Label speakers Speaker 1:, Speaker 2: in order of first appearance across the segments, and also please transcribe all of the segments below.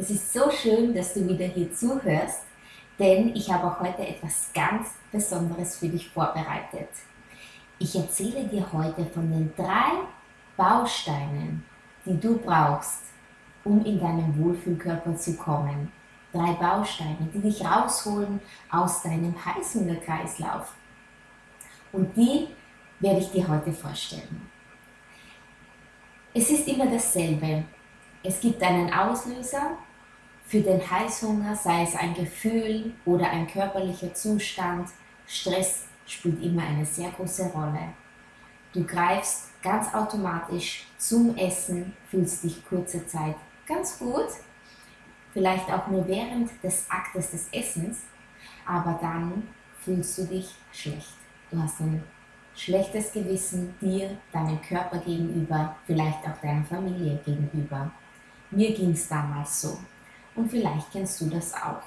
Speaker 1: Es ist so schön, dass du wieder hier zuhörst, denn ich habe auch heute etwas ganz Besonderes für dich vorbereitet. Ich erzähle dir heute von den drei Bausteinen, die du brauchst, um in deinen Wohlfühlkörper zu kommen. Drei Bausteine, die dich rausholen aus deinem Heißhungerkreislauf. Und die werde ich dir heute vorstellen. Es ist immer dasselbe. Es gibt einen Auslöser für den Heißhunger, sei es ein Gefühl oder ein körperlicher Zustand. Stress spielt immer eine sehr große Rolle. Du greifst ganz automatisch zum Essen, fühlst dich kurze Zeit ganz gut, vielleicht auch nur während des Aktes des Essens, aber dann fühlst du dich schlecht. Du hast ein schlechtes Gewissen dir, deinem Körper gegenüber, vielleicht auch deiner Familie gegenüber. Mir ging es damals so. Und vielleicht kennst du das auch.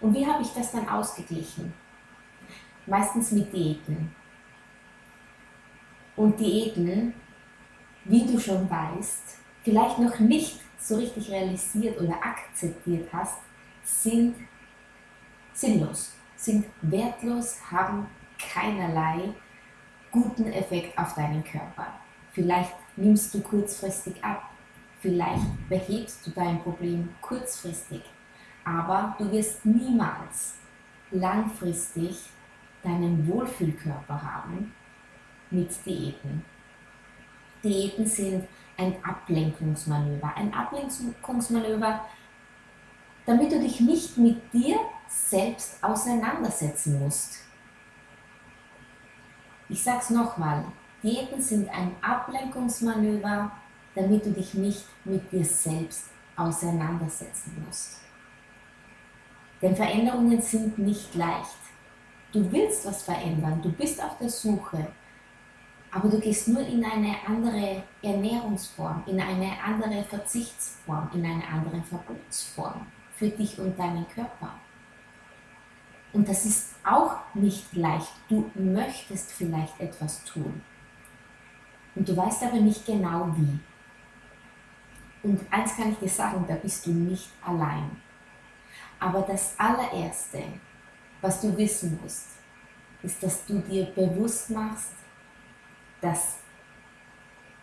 Speaker 1: Und wie habe ich das dann ausgeglichen? Meistens mit Diäten. Und Diäten, wie du schon weißt, vielleicht noch nicht so richtig realisiert oder akzeptiert hast, sind sinnlos, sind wertlos, haben keinerlei guten Effekt auf deinen Körper. Vielleicht nimmst du kurzfristig ab, vielleicht behebst du dein Problem kurzfristig, aber du wirst niemals langfristig deinen Wohlfühlkörper haben mit Diäten. Diäten sind ein Ablenkungsmanöver. Ein Ablenkungsmanöver, damit du dich nicht mit dir selbst auseinandersetzen musst. Ich sag's nochmal, Diäten sind ein Ablenkungsmanöver, damit du dich nicht mit dir selbst auseinandersetzen musst. Denn Veränderungen sind nicht leicht. Du willst was verändern, du bist auf der Suche, aber du gehst nur in eine andere Ernährungsform, in eine andere Verzichtsform, in eine andere Verbotsform für dich und deinen Körper. Und das ist auch nicht leicht. Du möchtest vielleicht etwas tun. Und du weißt aber nicht genau wie. Und eins kann ich dir sagen, da bist du nicht allein. Aber das allererste, was du wissen musst, ist, dass du dir bewusst machst, dass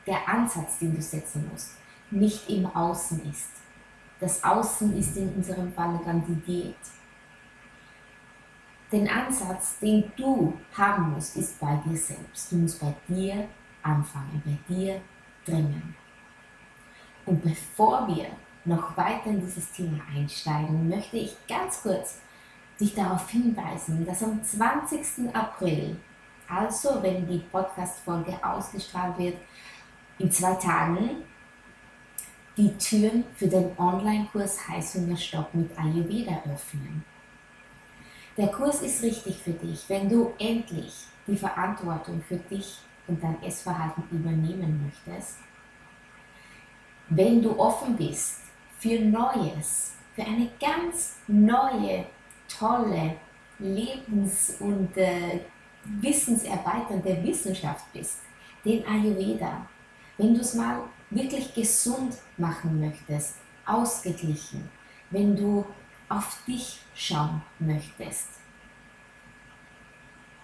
Speaker 1: der Ansatz, den du setzen musst, nicht im Außen ist. Das Außen ist in unserem Fall dann die Diät. Den Ansatz, den du haben musst, ist bei dir selbst. Du musst bei dir anfangen, bei dir drinnen. Und bevor wir noch weiter in dieses Thema einsteigen, möchte ich ganz kurz dich darauf hinweisen, dass am 20. April, also wenn die Podcast-Folge ausgestrahlt wird, in zwei Tagen, die Türen für den Online-Kurs Heißhungerstopp mit Ayurveda öffnen. Der Kurs ist richtig für dich, wenn du endlich die Verantwortung für dich und dein Essverhalten übernehmen möchtest. Wenn du offen bist für Neues, für eine ganz neue, tolle, lebens- und äh, wissenserweiternde Wissenschaft bist, den Ayurveda, wenn du es mal wirklich gesund machen möchtest, ausgeglichen, wenn du auf dich schauen möchtest,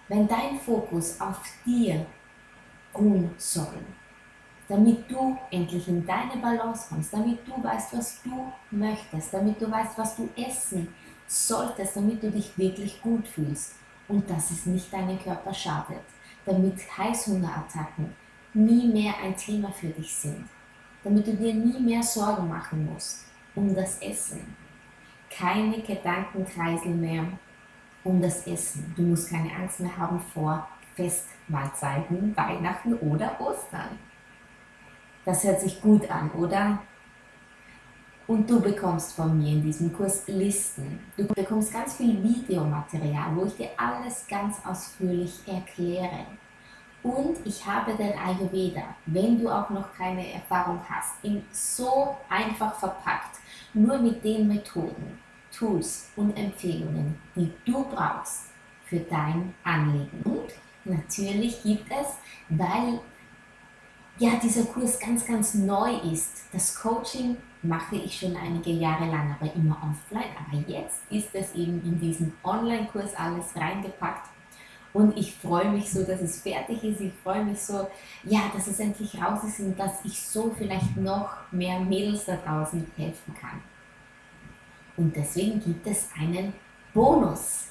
Speaker 1: wenn dein Fokus auf dir ruhen soll, damit du endlich in deine Balance kommst, damit du weißt, was du möchtest, damit du weißt, was du essen solltest, damit du dich wirklich gut fühlst und dass es nicht deinen Körper schadet, damit Heißhungerattacken nie mehr ein Thema für dich sind, damit du dir nie mehr Sorgen machen musst um das Essen. Keine Gedankenkreisel mehr um das Essen. Du musst keine Angst mehr haben vor Festmahlzeiten, Weihnachten oder Ostern. Das hört sich gut an, oder? Und du bekommst von mir in diesem Kurs Listen. Du bekommst ganz viel Videomaterial, wo ich dir alles ganz ausführlich erkläre. Und ich habe den Ayurveda, wenn du auch noch keine Erfahrung hast, in so einfach verpackt, nur mit den Methoden, Tools und Empfehlungen, die du brauchst für dein Anliegen. Und natürlich gibt es, weil ja dieser Kurs ganz, ganz neu ist, das Coaching mache ich schon einige Jahre lang, aber immer offline. Aber jetzt ist es eben in diesen Online-Kurs alles reingepackt und ich freue mich so, dass es fertig ist. Ich freue mich so, ja, dass es endlich raus ist und dass ich so vielleicht noch mehr Mädels da draußen helfen kann. Und deswegen gibt es einen Bonus.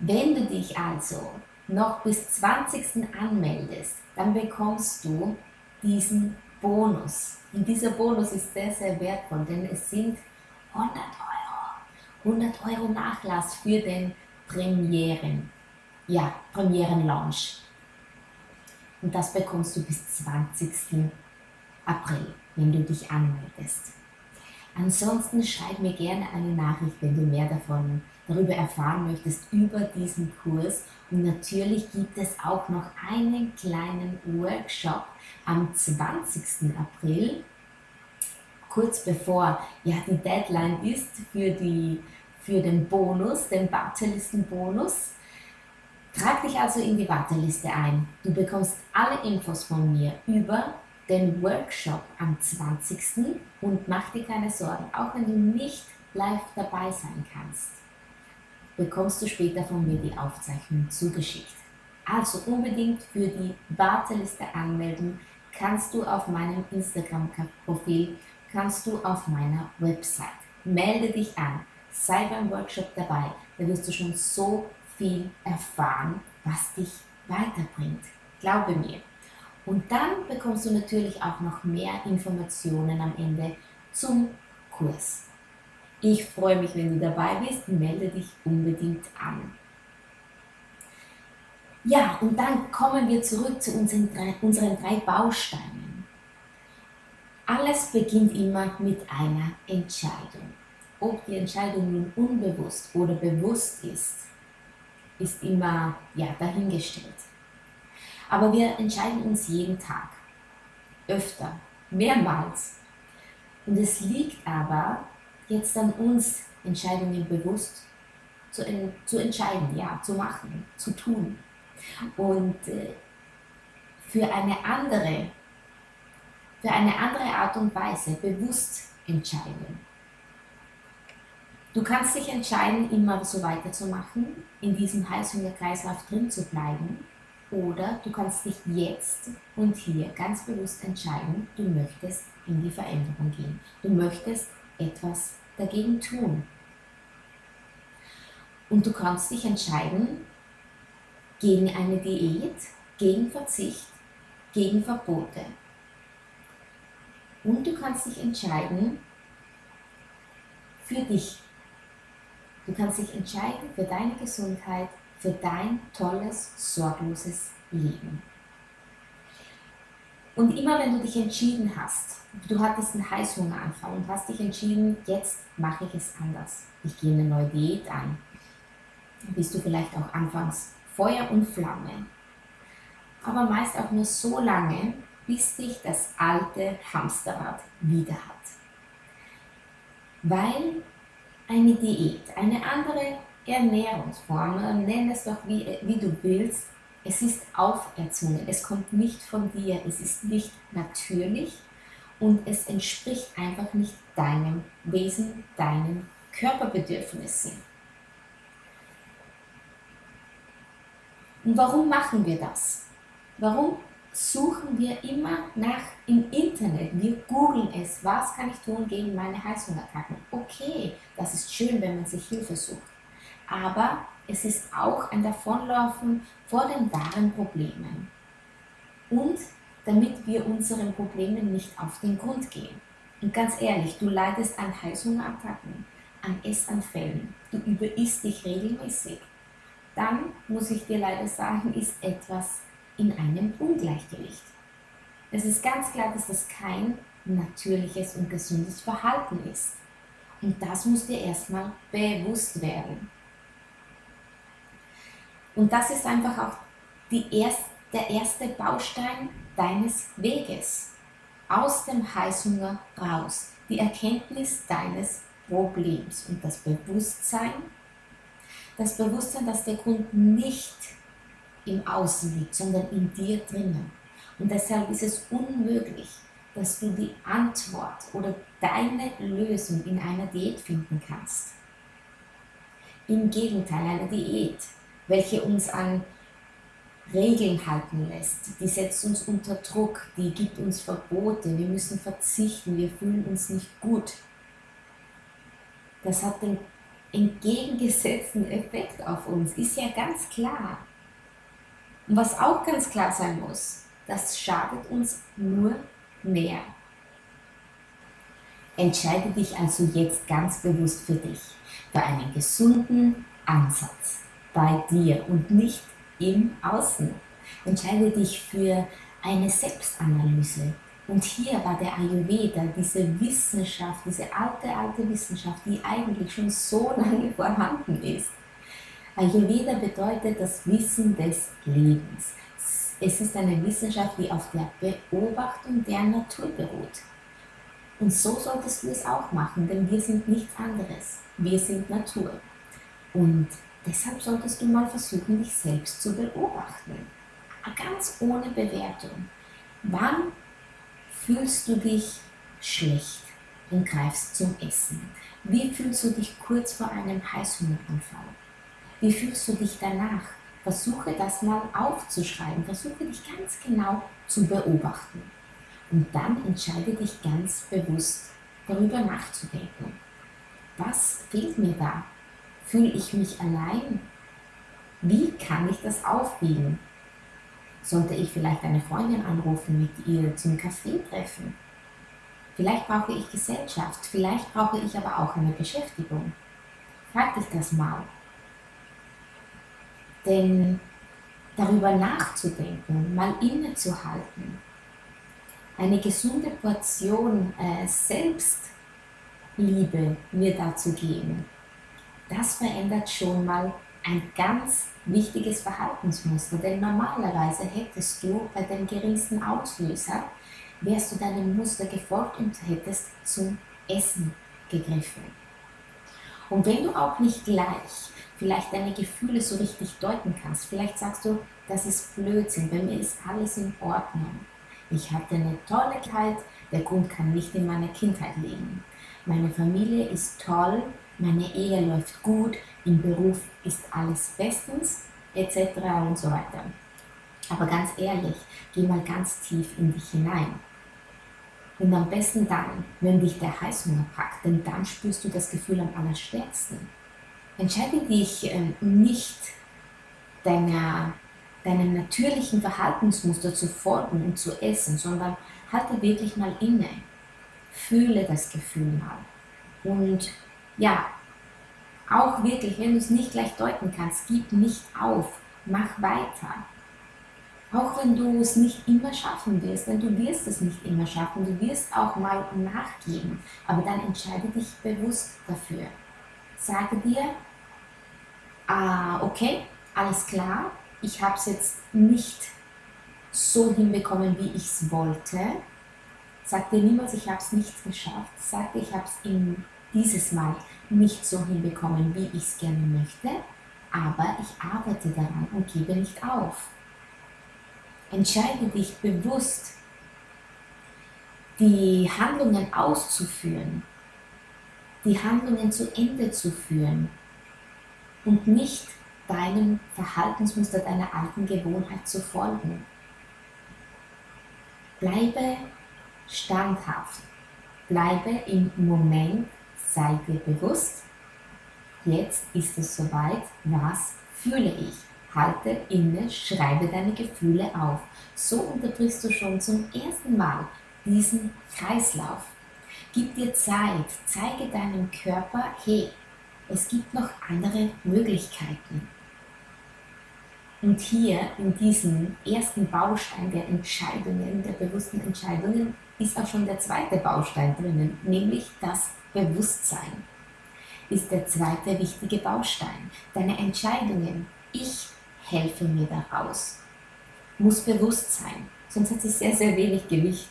Speaker 1: Wenn du dich also noch bis 20. anmeldest, dann bekommst du diesen Bonus. Und dieser Bonus ist sehr, sehr wertvoll, denn es sind 100 Euro. 100 Euro Nachlass für den Premieren ja, Premieren-Launch. Und das bekommst du bis 20. April, wenn du dich anmeldest. Ansonsten schreib mir gerne eine Nachricht, wenn du mehr davon darüber erfahren möchtest, über diesen Kurs. Und natürlich gibt es auch noch einen kleinen Workshop am 20. April, kurz bevor ja, die Deadline ist für, die, für den Bonus, den Wartelisten-Bonus. Trag dich also in die Warteliste ein. Du bekommst alle Infos von mir über den Workshop am 20. und mach dir keine Sorgen, auch wenn du nicht live dabei sein kannst, bekommst du später von mir die Aufzeichnung zugeschickt. Also unbedingt für die Warteliste anmelden kannst du auf meinem Instagram-Profil, kannst du auf meiner Website. Melde dich an, sei beim Workshop dabei, da wirst du schon so viel erfahren, was dich weiterbringt. Glaube mir. Und dann bekommst du natürlich auch noch mehr Informationen am Ende zum Kurs. Ich freue mich, wenn du dabei bist. Melde dich unbedingt an. Ja, und dann kommen wir zurück zu unseren drei, unseren drei Bausteinen. Alles beginnt immer mit einer Entscheidung. Ob die Entscheidung nun unbewusst oder bewusst ist, ist immer ja, dahingestellt. Aber wir entscheiden uns jeden Tag, öfter, mehrmals. Und es liegt aber jetzt an uns, Entscheidungen bewusst zu, zu entscheiden, ja, zu machen, zu tun. Und äh, für eine andere, für eine andere Art und Weise bewusst entscheiden. Du kannst dich entscheiden, immer so weiterzumachen, in diesem Heißhungerkreislauf drin zu bleiben. Oder du kannst dich jetzt und hier ganz bewusst entscheiden, du möchtest in die Veränderung gehen. Du möchtest etwas dagegen tun. Und du kannst dich entscheiden gegen eine Diät, gegen Verzicht, gegen Verbote. Und du kannst dich entscheiden für dich Du kannst dich entscheiden für deine Gesundheit, für dein tolles, sorgloses Leben. Und immer wenn du dich entschieden hast, du hattest einen Heißhungeranfall und hast dich entschieden, jetzt mache ich es anders. Ich gehe eine neue Diät an. Bist du vielleicht auch anfangs Feuer und Flamme. Aber meist auch nur so lange, bis dich das alte Hamsterrad wieder hat. Weil eine Diät, eine andere Ernährungsform, nenn es doch wie, wie du willst, es ist auferzwungen, es kommt nicht von dir, es ist nicht natürlich und es entspricht einfach nicht deinem Wesen, deinen Körperbedürfnissen. Und warum machen wir das? Warum suchen wir immer nach im Internet. Wir googeln es. Was kann ich tun gegen meine Heißhungerattacken? Okay, das ist schön, wenn man sich Hilfe sucht. Aber es ist auch ein Davonlaufen vor den wahren Problemen. Und damit wir unseren Problemen nicht auf den Grund gehen. Und ganz ehrlich, du leidest an Heißhungerattacken, an Essanfällen, du überisst dich regelmäßig. Dann muss ich dir leider sagen, ist etwas in einem Ungleichgewicht. Es ist ganz klar, dass das kein natürliches und gesundes Verhalten ist. Und das muss dir erstmal bewusst werden. Und das ist einfach auch erst, der erste Baustein deines Weges. Aus dem Heißhunger raus. Die Erkenntnis deines Problems und das Bewusstsein. Das Bewusstsein, dass der Grund nicht im Außen liegt, sondern in dir drinnen. Und deshalb ist es unmöglich, dass du die Antwort oder deine Lösung in einer Diät finden kannst. Im Gegenteil, eine Diät, welche uns an Regeln halten lässt, die setzt uns unter Druck, die gibt uns Verbote, wir müssen verzichten, wir fühlen uns nicht gut. Das hat den entgegengesetzten Effekt auf uns, ist ja ganz klar. Und was auch ganz klar sein muss, das schadet uns nur mehr. Entscheide dich also jetzt ganz bewusst für dich, für einen gesunden Ansatz bei dir und nicht im Außen. Entscheide dich für eine Selbstanalyse. Und hier war der Ayurveda, diese Wissenschaft, diese alte, alte Wissenschaft, die eigentlich schon so lange vorhanden ist. Ayurveda bedeutet das Wissen des Lebens. Es ist eine Wissenschaft, die auf der Beobachtung der Natur beruht. Und so solltest du es auch machen, denn wir sind nichts anderes. Wir sind Natur. Und deshalb solltest du mal versuchen, dich selbst zu beobachten. Ganz ohne Bewertung. Wann fühlst du dich schlecht und greifst zum Essen? Wie fühlst du dich kurz vor einem Heißhungeranfall? Wie fühlst du dich danach? Versuche das mal aufzuschreiben. Versuche dich ganz genau zu beobachten. Und dann entscheide dich ganz bewusst darüber nachzudenken. Was fehlt mir da? Fühle ich mich allein? Wie kann ich das aufwiegen? Sollte ich vielleicht eine Freundin anrufen, mit ihr zum Kaffee treffen? Vielleicht brauche ich Gesellschaft, vielleicht brauche ich aber auch eine Beschäftigung. Frag dich das mal. Denn darüber nachzudenken, mal innezuhalten, eine gesunde Portion äh, Selbstliebe mir dazu geben, das verändert schon mal ein ganz wichtiges Verhaltensmuster. Denn normalerweise hättest du bei dem geringsten Auslöser, wärst du deinem Muster gefolgt und hättest zum Essen gegriffen. Und wenn du auch nicht gleich vielleicht deine Gefühle so richtig deuten kannst. Vielleicht sagst du, das ist Blödsinn, bei mir ist alles in Ordnung. Ich hatte eine tolle Kindheit, der Grund kann nicht in meiner Kindheit liegen. Meine Familie ist toll, meine Ehe läuft gut, im Beruf ist alles bestens, etc. und so weiter. Aber ganz ehrlich, geh mal ganz tief in dich hinein. Und am besten dann, wenn dich der Heißhunger packt, denn dann spürst du das Gefühl am allerstärksten. Entscheide dich ähm, nicht deiner, deinem natürlichen Verhaltensmuster zu folgen und zu essen, sondern halte wirklich mal inne. Fühle das Gefühl mal. Und ja, auch wirklich, wenn du es nicht gleich deuten kannst, gib nicht auf, mach weiter. Auch wenn du es nicht immer schaffen wirst, denn du wirst es nicht immer schaffen, du wirst auch mal nachgeben, aber dann entscheide dich bewusst dafür sage dir, ah, okay, alles klar, ich habe es jetzt nicht so hinbekommen, wie ich es wollte. Sag dir niemals, ich habe es nicht geschafft. Sag dir, ich habe es dieses Mal nicht so hinbekommen, wie ich es gerne möchte, aber ich arbeite daran und gebe nicht auf. Entscheide dich bewusst, die Handlungen auszuführen, die Handlungen zu Ende zu führen und nicht deinem Verhaltensmuster, deiner alten Gewohnheit zu folgen. Bleibe standhaft, bleibe im Moment, sei dir bewusst, jetzt ist es soweit, was fühle ich? Halte inne, schreibe deine Gefühle auf. So unterbrichst du schon zum ersten Mal diesen Kreislauf. Gib dir Zeit, zeige deinem Körper, hey, es gibt noch andere Möglichkeiten. Und hier in diesem ersten Baustein der Entscheidungen, der bewussten Entscheidungen, ist auch schon der zweite Baustein drinnen, nämlich das Bewusstsein. Ist der zweite wichtige Baustein. Deine Entscheidungen. Ich helfe mir daraus. Muss bewusst sein, sonst hat sie sehr, sehr wenig Gewicht.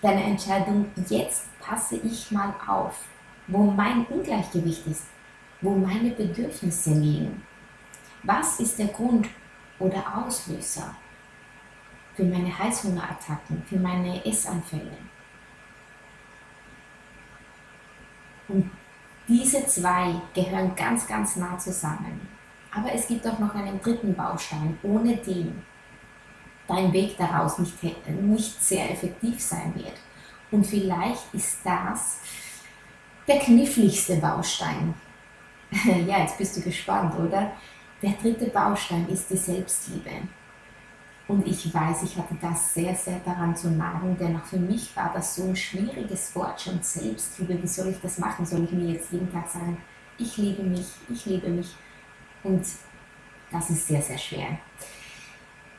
Speaker 1: Deine Entscheidung, jetzt passe ich mal auf, wo mein Ungleichgewicht ist, wo meine Bedürfnisse liegen. Was ist der Grund oder Auslöser für meine Heißhungerattacken, für meine Essanfälle? Und diese zwei gehören ganz, ganz nah zusammen. Aber es gibt auch noch einen dritten Baustein, ohne den dein Weg daraus nicht, nicht sehr effektiv sein wird. Und vielleicht ist das der kniffligste Baustein. ja, jetzt bist du gespannt, oder? Der dritte Baustein ist die Selbstliebe. Und ich weiß, ich hatte das sehr, sehr daran zu nagen, denn auch für mich war das so ein schwieriges Wort schon Selbstliebe. Wie soll ich das machen? Soll ich mir jetzt jeden Tag sagen, ich liebe mich, ich liebe mich? Und das ist sehr, sehr schwer.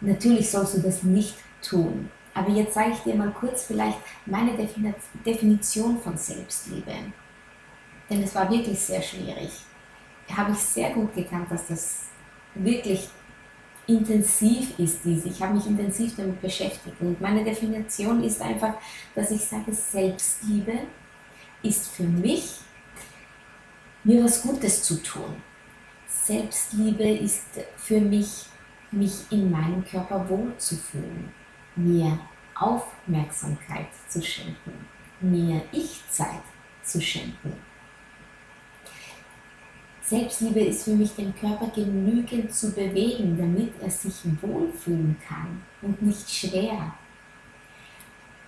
Speaker 1: Natürlich sollst du das nicht tun. Aber jetzt sage ich dir mal kurz vielleicht meine Definition von Selbstliebe. Denn es war wirklich sehr schwierig. Habe ich sehr gut gekannt, dass das wirklich intensiv ist, diese. Ich habe mich intensiv damit beschäftigt. Und meine Definition ist einfach, dass ich sage, Selbstliebe ist für mich, mir was Gutes zu tun. Selbstliebe ist für mich, mich in meinem Körper wohlzufühlen, mir Aufmerksamkeit zu schenken, mir Ich-Zeit zu schenken. Selbstliebe ist für mich, den Körper genügend zu bewegen, damit er sich wohlfühlen kann und nicht schwer.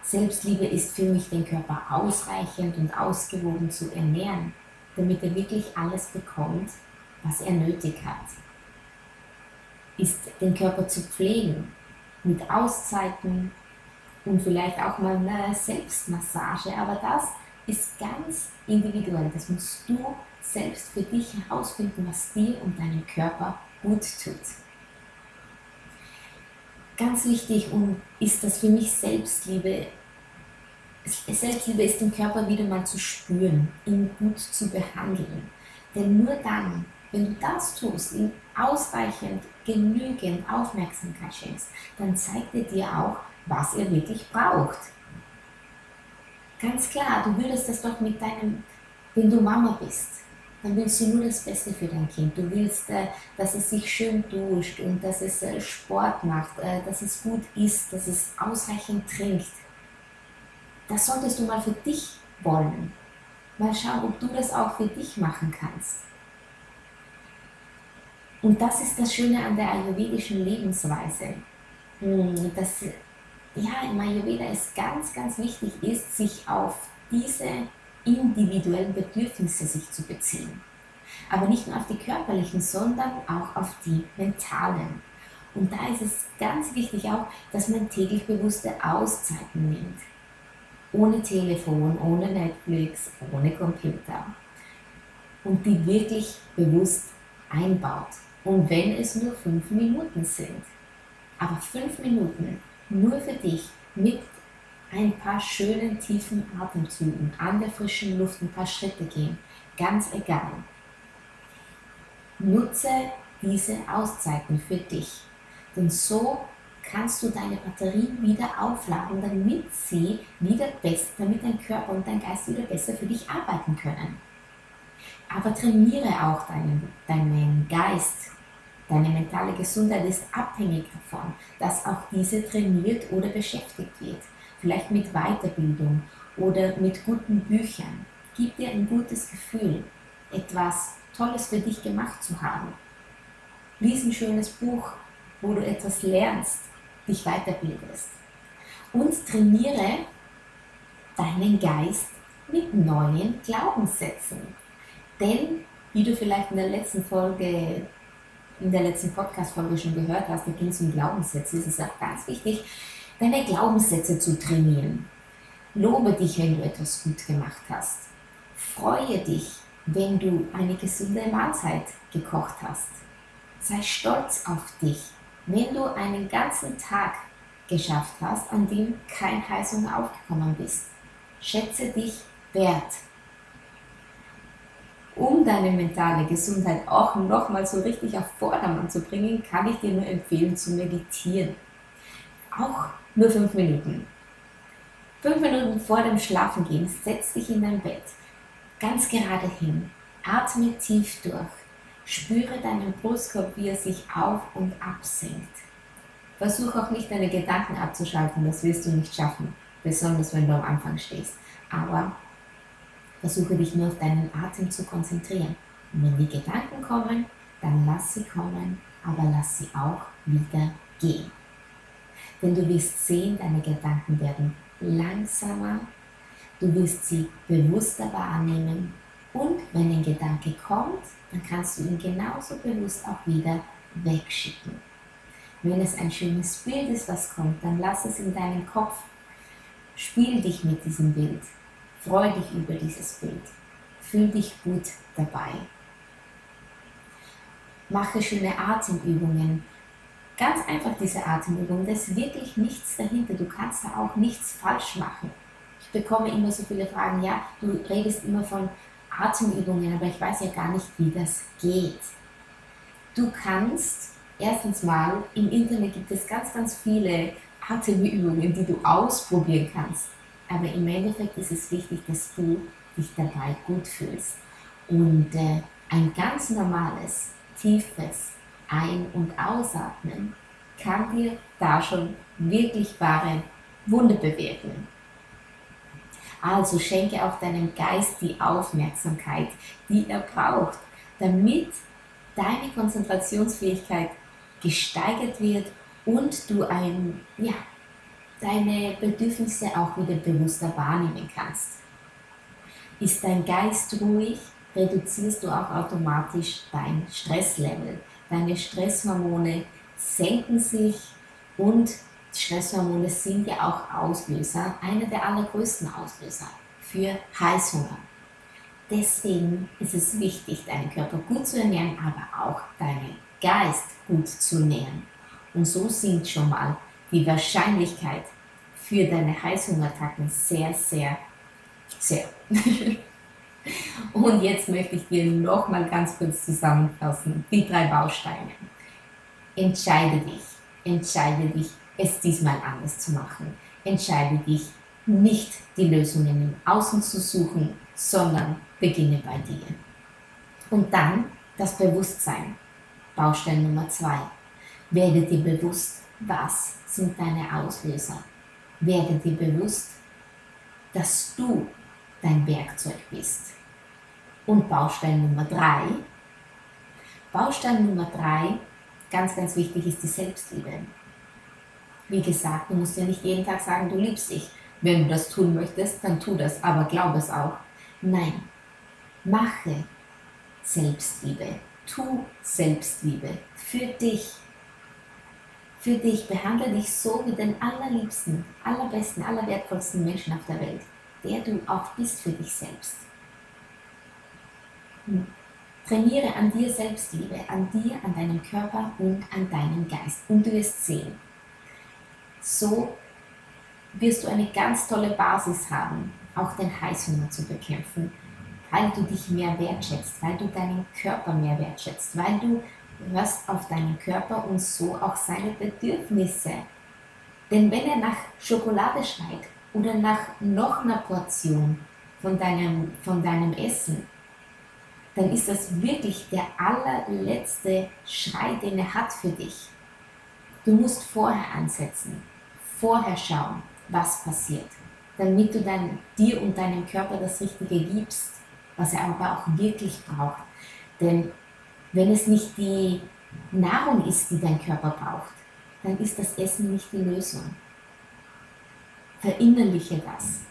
Speaker 1: Selbstliebe ist für mich, den Körper ausreichend und ausgewogen zu ernähren, damit er wirklich alles bekommt, was er nötig hat, ist den Körper zu pflegen mit Auszeiten und vielleicht auch mal eine Selbstmassage, aber das ist ganz individuell. Das musst du selbst für dich herausfinden, was dir und deinem Körper gut tut. Ganz wichtig und ist das für mich Selbstliebe. Selbstliebe ist den Körper wieder mal zu spüren, ihn gut zu behandeln. Denn nur dann, wenn du das tust, ihm ausreichend, genügend Aufmerksamkeit schenkst, dann zeigt er dir auch, was er wirklich braucht. Ganz klar, du würdest das doch mit deinem, wenn du Mama bist, dann willst du nur das Beste für dein Kind. Du willst, äh, dass es sich schön duscht und dass es äh, Sport macht, äh, dass es gut isst, dass es ausreichend trinkt. Das solltest du mal für dich wollen. Mal schauen, ob du das auch für dich machen kannst. Und das ist das Schöne an der ayurvedischen Lebensweise. Hm, dass ja, im Ayurveda es ganz, ganz wichtig ist, sich auf diese individuellen Bedürfnisse sich zu beziehen. Aber nicht nur auf die körperlichen, sondern auch auf die mentalen. Und da ist es ganz wichtig auch, dass man täglich bewusste Auszeiten nimmt. Ohne Telefon, ohne Netflix, ohne Computer. Und die wirklich bewusst einbaut. Und wenn es nur fünf Minuten sind, aber fünf Minuten nur für dich mit ein paar schönen tiefen Atemzügen an der frischen Luft ein paar Schritte gehen, ganz egal. Nutze diese Auszeiten für dich, denn so kannst du deine Batterie wieder aufladen, damit sie wieder besser, damit dein Körper und dein Geist wieder besser für dich arbeiten können. Aber trainiere auch deinen, deinen Geist Deine mentale Gesundheit ist abhängig davon, dass auch diese trainiert oder beschäftigt wird. Vielleicht mit Weiterbildung oder mit guten Büchern. Gib dir ein gutes Gefühl, etwas Tolles für dich gemacht zu haben. Lies ein schönes Buch, wo du etwas lernst, dich weiterbildest. Und trainiere deinen Geist mit neuen Glaubenssätzen. Denn, wie du vielleicht in der letzten Folge in der letzten Podcast-Folge schon gehört hast, da ging es um Glaubenssätze, ist es auch ganz wichtig, deine Glaubenssätze zu trainieren. Lobe dich, wenn du etwas gut gemacht hast. Freue dich, wenn du eine gesunde Mahlzeit gekocht hast. Sei stolz auf dich, wenn du einen ganzen Tag geschafft hast, an dem kein Heißhunger aufgekommen bist. Schätze dich wert. Um deine mentale Gesundheit auch nochmal so richtig auf Vordermann zu bringen, kann ich dir nur empfehlen zu meditieren. Auch nur fünf Minuten. Fünf Minuten vor dem Schlafengehen setz dich in dein Bett, ganz gerade hin, atme tief durch, spüre deinen Brustkorb, wie er sich auf und ab senkt. Versuch auch nicht deine Gedanken abzuschalten, das wirst du nicht schaffen, besonders wenn du am Anfang stehst. Aber versuche dich nur auf deinen Atem zu konzentrieren. Und wenn die Gedanken kommen, dann lass sie kommen, aber lass sie auch wieder gehen. Denn du wirst sehen, deine Gedanken werden langsamer, du wirst sie bewusster wahrnehmen und wenn ein Gedanke kommt, dann kannst du ihn genauso bewusst auch wieder wegschicken. Wenn es ein schönes Bild ist, was kommt, dann lass es in deinem Kopf. Spiel dich mit diesem Bild. Freu dich über dieses Bild. Fühl dich gut dabei. Mache schöne Atemübungen. Ganz einfach diese Atemübung. Da ist wirklich nichts dahinter. Du kannst da auch nichts falsch machen. Ich bekomme immer so viele Fragen. Ja, du redest immer von Atemübungen, aber ich weiß ja gar nicht, wie das geht. Du kannst erstens mal, im Internet gibt es ganz, ganz viele Atemübungen, die du ausprobieren kannst. Aber im Endeffekt ist es wichtig, dass du dich dabei gut fühlst. Und äh, ein ganz normales, tiefes Ein- und Ausatmen kann dir da schon wirklich wahre Wunder bewirken. Also schenke auch deinem Geist die Aufmerksamkeit, die er braucht, damit deine Konzentrationsfähigkeit gesteigert wird und du ein, ja, deine Bedürfnisse auch wieder bewusster wahrnehmen kannst. Ist dein Geist ruhig, reduzierst du auch automatisch dein Stresslevel. Deine Stresshormone senken sich und Stresshormone sind ja auch Auslöser, einer der allergrößten Auslöser für Heißhunger. Deswegen ist es wichtig, deinen Körper gut zu ernähren, aber auch deinen Geist gut zu nähren. Und so sinkt schon mal die Wahrscheinlichkeit für deine Heißhungerattacken sehr, sehr, sehr. Und jetzt möchte ich dir noch mal ganz kurz zusammenfassen, die drei Bausteine. Entscheide dich, entscheide dich, es diesmal anders zu machen. Entscheide dich, nicht die Lösungen im Außen zu suchen, sondern beginne bei dir. Und dann das Bewusstsein. Baustein Nummer zwei. Werde dir bewusst, was sind deine Auslöser. Werde dir bewusst, dass du dein Werkzeug bist. Und Baustein Nummer drei. Baustein Nummer drei, ganz, ganz wichtig, ist die Selbstliebe. Wie gesagt, du musst ja nicht jeden Tag sagen, du liebst dich. Wenn du das tun möchtest, dann tu das, aber glaub es auch. Nein, mache Selbstliebe. Tu Selbstliebe für dich. Für dich. Behandle dich so wie den allerliebsten, allerbesten, allerwertvollsten Menschen auf der Welt, der du auch bist für dich selbst. Hm. Trainiere an dir Selbstliebe, an dir, an deinem Körper und an deinem Geist. Und du wirst sehen, so wirst du eine ganz tolle Basis haben, auch den Heißhunger zu bekämpfen, weil du dich mehr wertschätzt, weil du deinen Körper mehr wertschätzt, weil du hörst auf deinen Körper und so auch seine Bedürfnisse. Denn wenn er nach Schokolade schreit oder nach noch einer Portion von deinem, von deinem Essen, dann ist das wirklich der allerletzte Schrei, den er hat für dich. Du musst vorher ansetzen, vorher schauen, was passiert, damit du dann dir und deinem Körper das Richtige gibst, was er aber auch wirklich braucht. Denn wenn es nicht die Nahrung ist, die dein Körper braucht, dann ist das Essen nicht die Lösung. Verinnerliche das.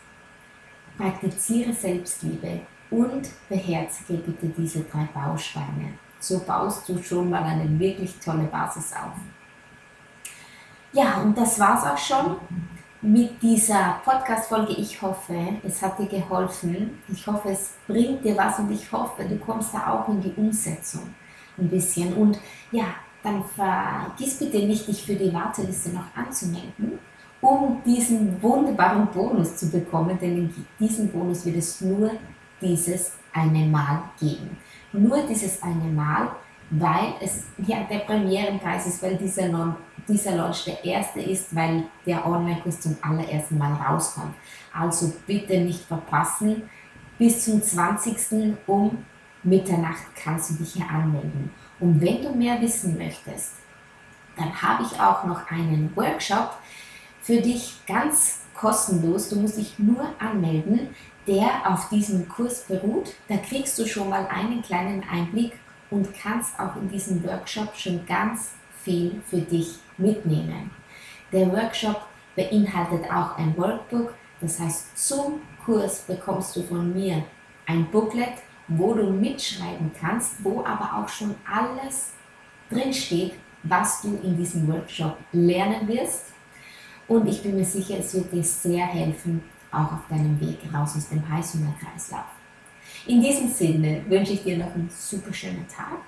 Speaker 1: Praktiziere Selbstliebe und beherzige bitte diese drei Bausteine. So baust du schon mal eine wirklich tolle Basis auf. Ja, und das war's auch schon mit dieser Podcast-Folge. Ich hoffe, es hat dir geholfen. Ich hoffe, es bringt dir was und ich hoffe, du kommst da auch in die Umsetzung ein bisschen. Und ja, dann vergiss bitte nicht, dich für die Warteliste noch anzumelden, um diesen wunderbaren Bonus zu bekommen, denn in diesem Bonus wird es nur dieses eine Mal geben. Nur dieses eine Mal, weil es ja der Premierenpreis ist, weil dieser, non, dieser Launch der erste ist, weil der Online-Kurs zum allerersten Mal rauskommt. Also bitte nicht verpassen. Bis zum 20. um Mitternacht kannst du dich hier anmelden. Und wenn du mehr wissen möchtest, dann habe ich auch noch einen Workshop für dich ganz kostenlos. Du musst dich nur anmelden, der auf diesem Kurs beruht. Da kriegst du schon mal einen kleinen Einblick und kannst auch in diesem Workshop schon ganz viel für dich mitnehmen. Der Workshop beinhaltet auch ein Workbook, das heißt zum Kurs bekommst du von mir ein Booklet, wo du mitschreiben kannst, wo aber auch schon alles drinsteht, was du in diesem Workshop lernen wirst. Und ich bin mir sicher, es wird dir sehr helfen, auch auf deinem Weg raus aus dem Heißhungerkreislauf. In diesem Sinne wünsche ich dir noch einen super schönen Tag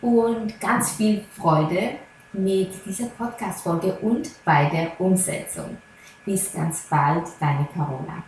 Speaker 1: und ganz viel Freude mit dieser Podcast-Folge und bei der Umsetzung. Bis ganz bald, deine Carola.